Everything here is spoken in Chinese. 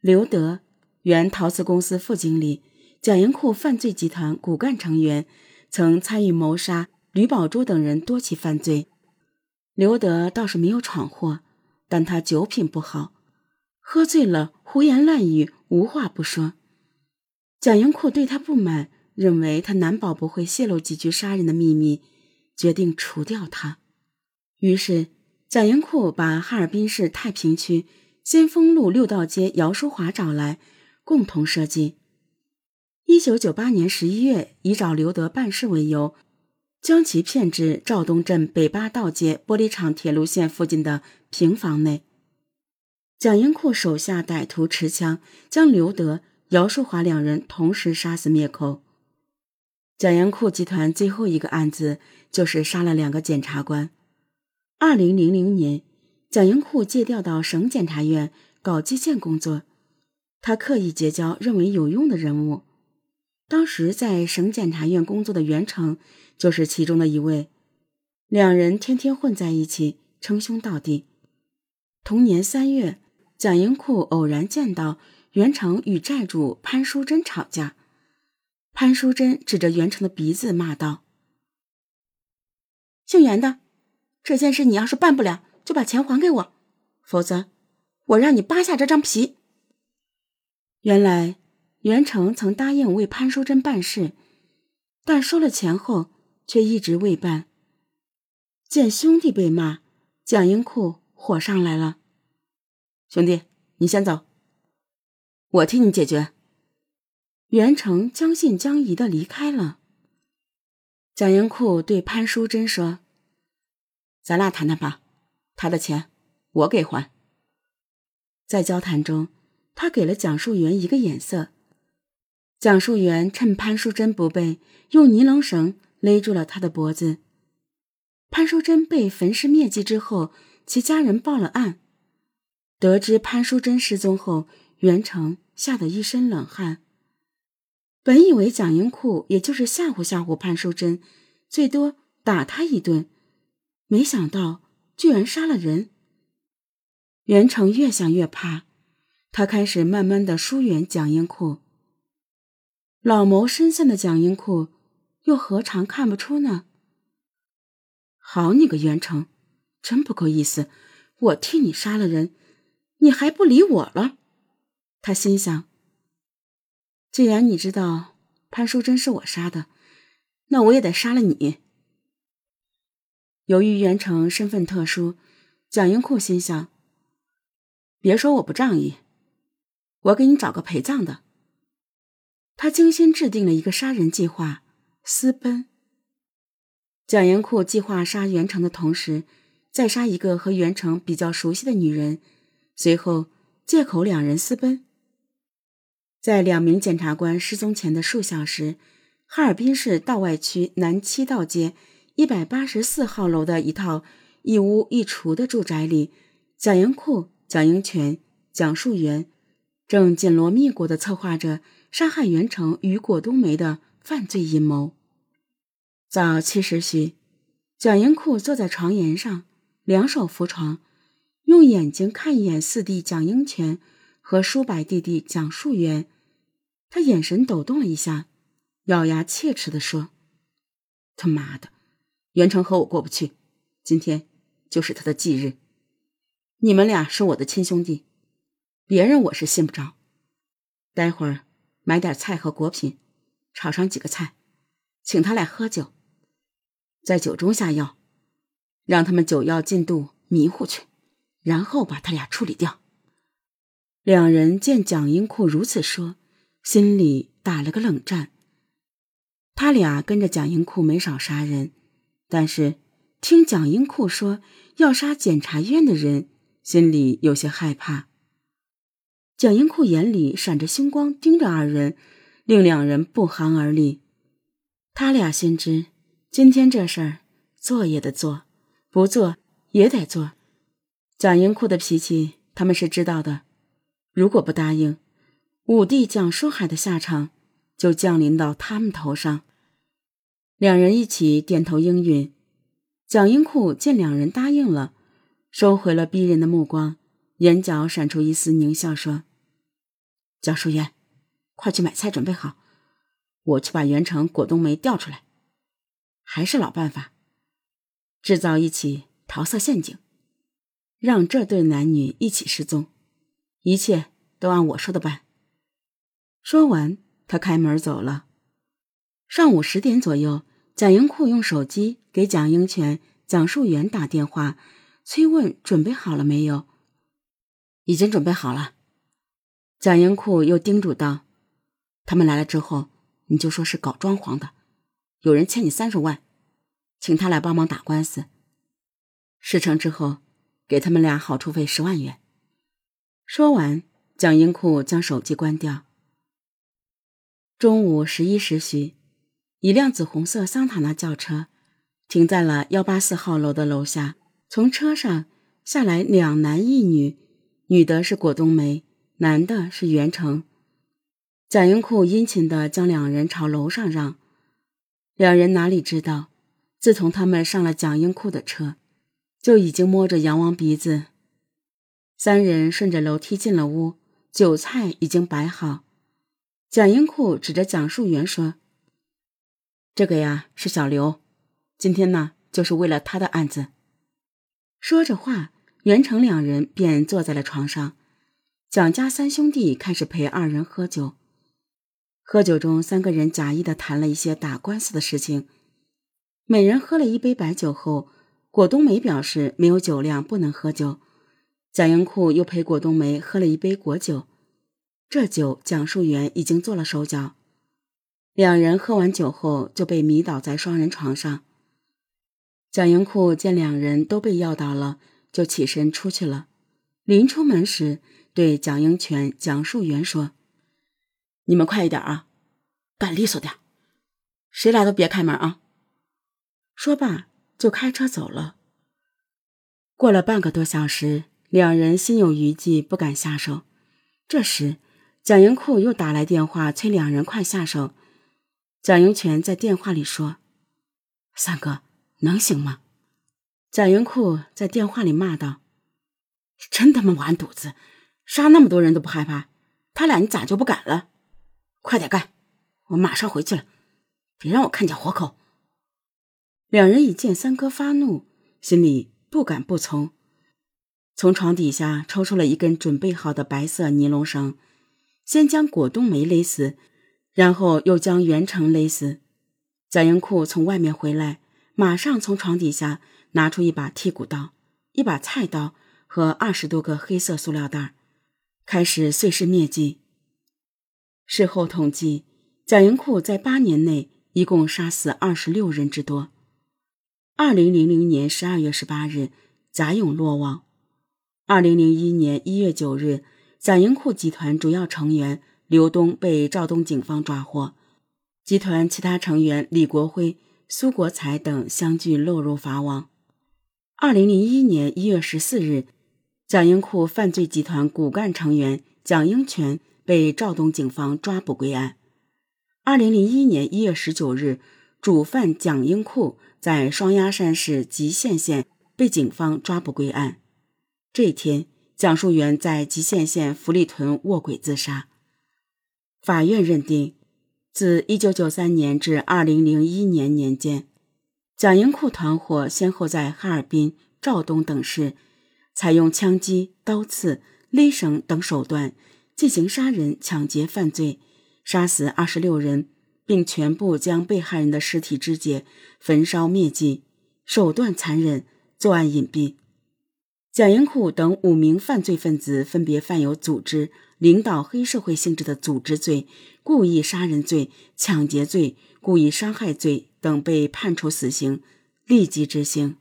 刘德，原陶瓷公司副经理，蒋银库犯罪集团骨干成员，曾参与谋杀吕宝珠等人多起犯罪。刘德倒是没有闯祸，但他酒品不好，喝醉了胡言乱语，无话不说。蒋银库对他不满，认为他难保不会泄露几句杀人的秘密，决定除掉他。于是，蒋银库把哈尔滨市太平区。先锋路六道街姚淑华找来，共同设计。一九九八年十一月，以找刘德办事为由，将其骗至肇东镇北八道街玻璃厂铁路线附近的平房内。蒋英库手下歹徒持枪将刘德、姚淑华两人同时杀死灭口。蒋英库集团最后一个案子就是杀了两个检察官。二零零零年。蒋英库借调到省检察院搞基建工作，他刻意结交认为有用的人物。当时在省检察院工作的袁成就是其中的一位，两人天天混在一起，称兄道弟。同年三月，蒋英库偶然见到袁成与债主潘淑珍吵架，潘淑珍指着袁成的鼻子骂道：“姓袁的，这件事你要是办不了。”就把钱还给我，否则我让你扒下这张皮。原来袁成曾答应为潘淑珍办事，但收了钱后却一直未办。见兄弟被骂，蒋英库火上来了：“兄弟，你先走，我替你解决。”袁成将信将疑的离开了。蒋英库对潘淑珍说：“咱俩谈谈吧。”他的钱我给还。在交谈中，他给了蒋树元一个眼色。蒋树元趁潘淑珍不备，用尼龙绳勒住了他的脖子。潘淑珍被焚尸灭迹之后，其家人报了案。得知潘淑珍失踪后，袁成吓得一身冷汗。本以为蒋英库也就是吓唬吓唬潘淑珍，最多打他一顿，没想到。居然杀了人！袁成越想越怕，他开始慢慢的疏远蒋英库。老谋深算的蒋英库又何尝看不出呢？好你个袁成，真不够意思！我替你杀了人，你还不理我了？他心想：既然你知道潘淑珍是我杀的，那我也得杀了你。由于袁成身份特殊，蒋英库心想：“别说我不仗义，我给你找个陪葬的。”他精心制定了一个杀人计划，私奔。蒋英库计划杀袁成的同时，再杀一个和袁成比较熟悉的女人，随后借口两人私奔。在两名检察官失踪前的数小时，哈尔滨市道外区南七道街。一百八十四号楼的一套一屋一厨的住宅里，蒋英库、蒋英全、蒋树元正紧锣密鼓地策划着杀害袁成与果冬梅的犯罪阴谋。早七时许，蒋英库坐在床沿上，两手扶床，用眼睛看一眼四弟蒋英全和叔伯弟弟蒋树元，他眼神抖动了一下，咬牙切齿地说：“他妈的！”袁成和我过不去，今天就是他的忌日。你们俩是我的亲兄弟，别人我是信不着。待会儿买点菜和果品，炒上几个菜，请他俩喝酒，在酒中下药，让他们酒药进肚迷糊去，然后把他俩处理掉。两人见蒋英库如此说，心里打了个冷战。他俩跟着蒋英库没少杀人。但是，听蒋英库说要杀检察院的人，心里有些害怕。蒋英库眼里闪着星光，盯着二人，令两人不寒而栗。他俩心知，今天这事儿做也得做，不做也得做。蒋英库的脾气，他们是知道的。如果不答应，五弟蒋书海的下场就降临到他们头上。两人一起点头应允。蒋英库见两人答应了，收回了逼人的目光，眼角闪出一丝狞笑，说：“蒋淑媛，快去买菜准备好，我去把袁成、果冬梅调出来。还是老办法，制造一起桃色陷阱，让这对男女一起失踪，一切都按我说的办。说完，他开门走了。上午十点左右，蒋英库用手机给蒋英权、蒋树元打电话，催问准备好了没有。已经准备好了。蒋英库又叮嘱道：“他们来了之后，你就说是搞装潢的。”有人欠你三十万，请他来帮忙打官司。事成之后，给他们俩好处费十万元。说完，蒋英库将手机关掉。中午十一时许，一辆紫红色桑塔纳轿车停在了幺八四号楼的楼下。从车上下来两男一女，女的是果冬梅，男的是袁成。蒋英库殷勤地将两人朝楼上让。两人哪里知道，自从他们上了蒋英库的车，就已经摸着杨王鼻子。三人顺着楼梯进了屋，酒菜已经摆好。蒋英库指着蒋树元说：“这个呀是小刘，今天呢就是为了他的案子。”说着话，袁成两人便坐在了床上。蒋家三兄弟开始陪二人喝酒。喝酒中，三个人假意的谈了一些打官司的事情。每人喝了一杯白酒后，果冬梅表示没有酒量，不能喝酒。蒋英库又陪果冬梅喝了一杯果酒。这酒蒋树元已经做了手脚。两人喝完酒后就被迷倒在双人床上。蒋英库见两人都被药倒了，就起身出去了。临出门时，对蒋英权、蒋树元说。你们快一点啊，干利索点，谁来都别开门啊！说罢就开车走了。过了半个多小时，两人心有余悸，不敢下手。这时，蒋英库又打来电话，催两人快下手。蒋英权在电话里说：“三哥，能行吗？”蒋英库在电话里骂道：“真他妈完犊子！杀那么多人都不害怕，他俩你咋就不敢了？”快点干！我马上回去了，别让我看见活口。两人一见三哥发怒，心里不敢不从，从床底下抽出了一根准备好的白色尼龙绳，先将果冬梅勒死，然后又将袁成勒死。贾英库从外面回来，马上从床底下拿出一把剔骨刀、一把菜刀和二十多个黑色塑料袋，开始碎尸灭迹。事后统计，蒋英库在八年内一共杀死二十六人之多。二零零零年十二月十八日，贾勇落网。二零零一年一月九日，蒋英库集团主要成员刘东被肇东警方抓获，集团其他成员李国辉、苏国才等相继落入法网。二零零一年一月十四日，蒋英库犯罪集团骨干成员蒋英权。被肇东警方抓捕归案。二零零一年一月十九日，主犯蒋英库在双鸭山市吉县县被警方抓捕归案。这天，蒋树元在吉县县福利屯卧轨自杀。法院认定，自一九九三年至二零零一年年间，蒋英库团伙先后在哈尔滨、肇东等市，采用枪击、刀刺、勒绳等手段。进行杀人、抢劫犯罪，杀死二十六人，并全部将被害人的尸体肢解、焚烧灭迹，手段残忍，作案隐蔽。蒋英库等五名犯罪分子分别犯有组织、领导黑社会性质的组织罪、故意杀人罪、抢劫罪、故意伤害罪等，被判处死刑，立即执行。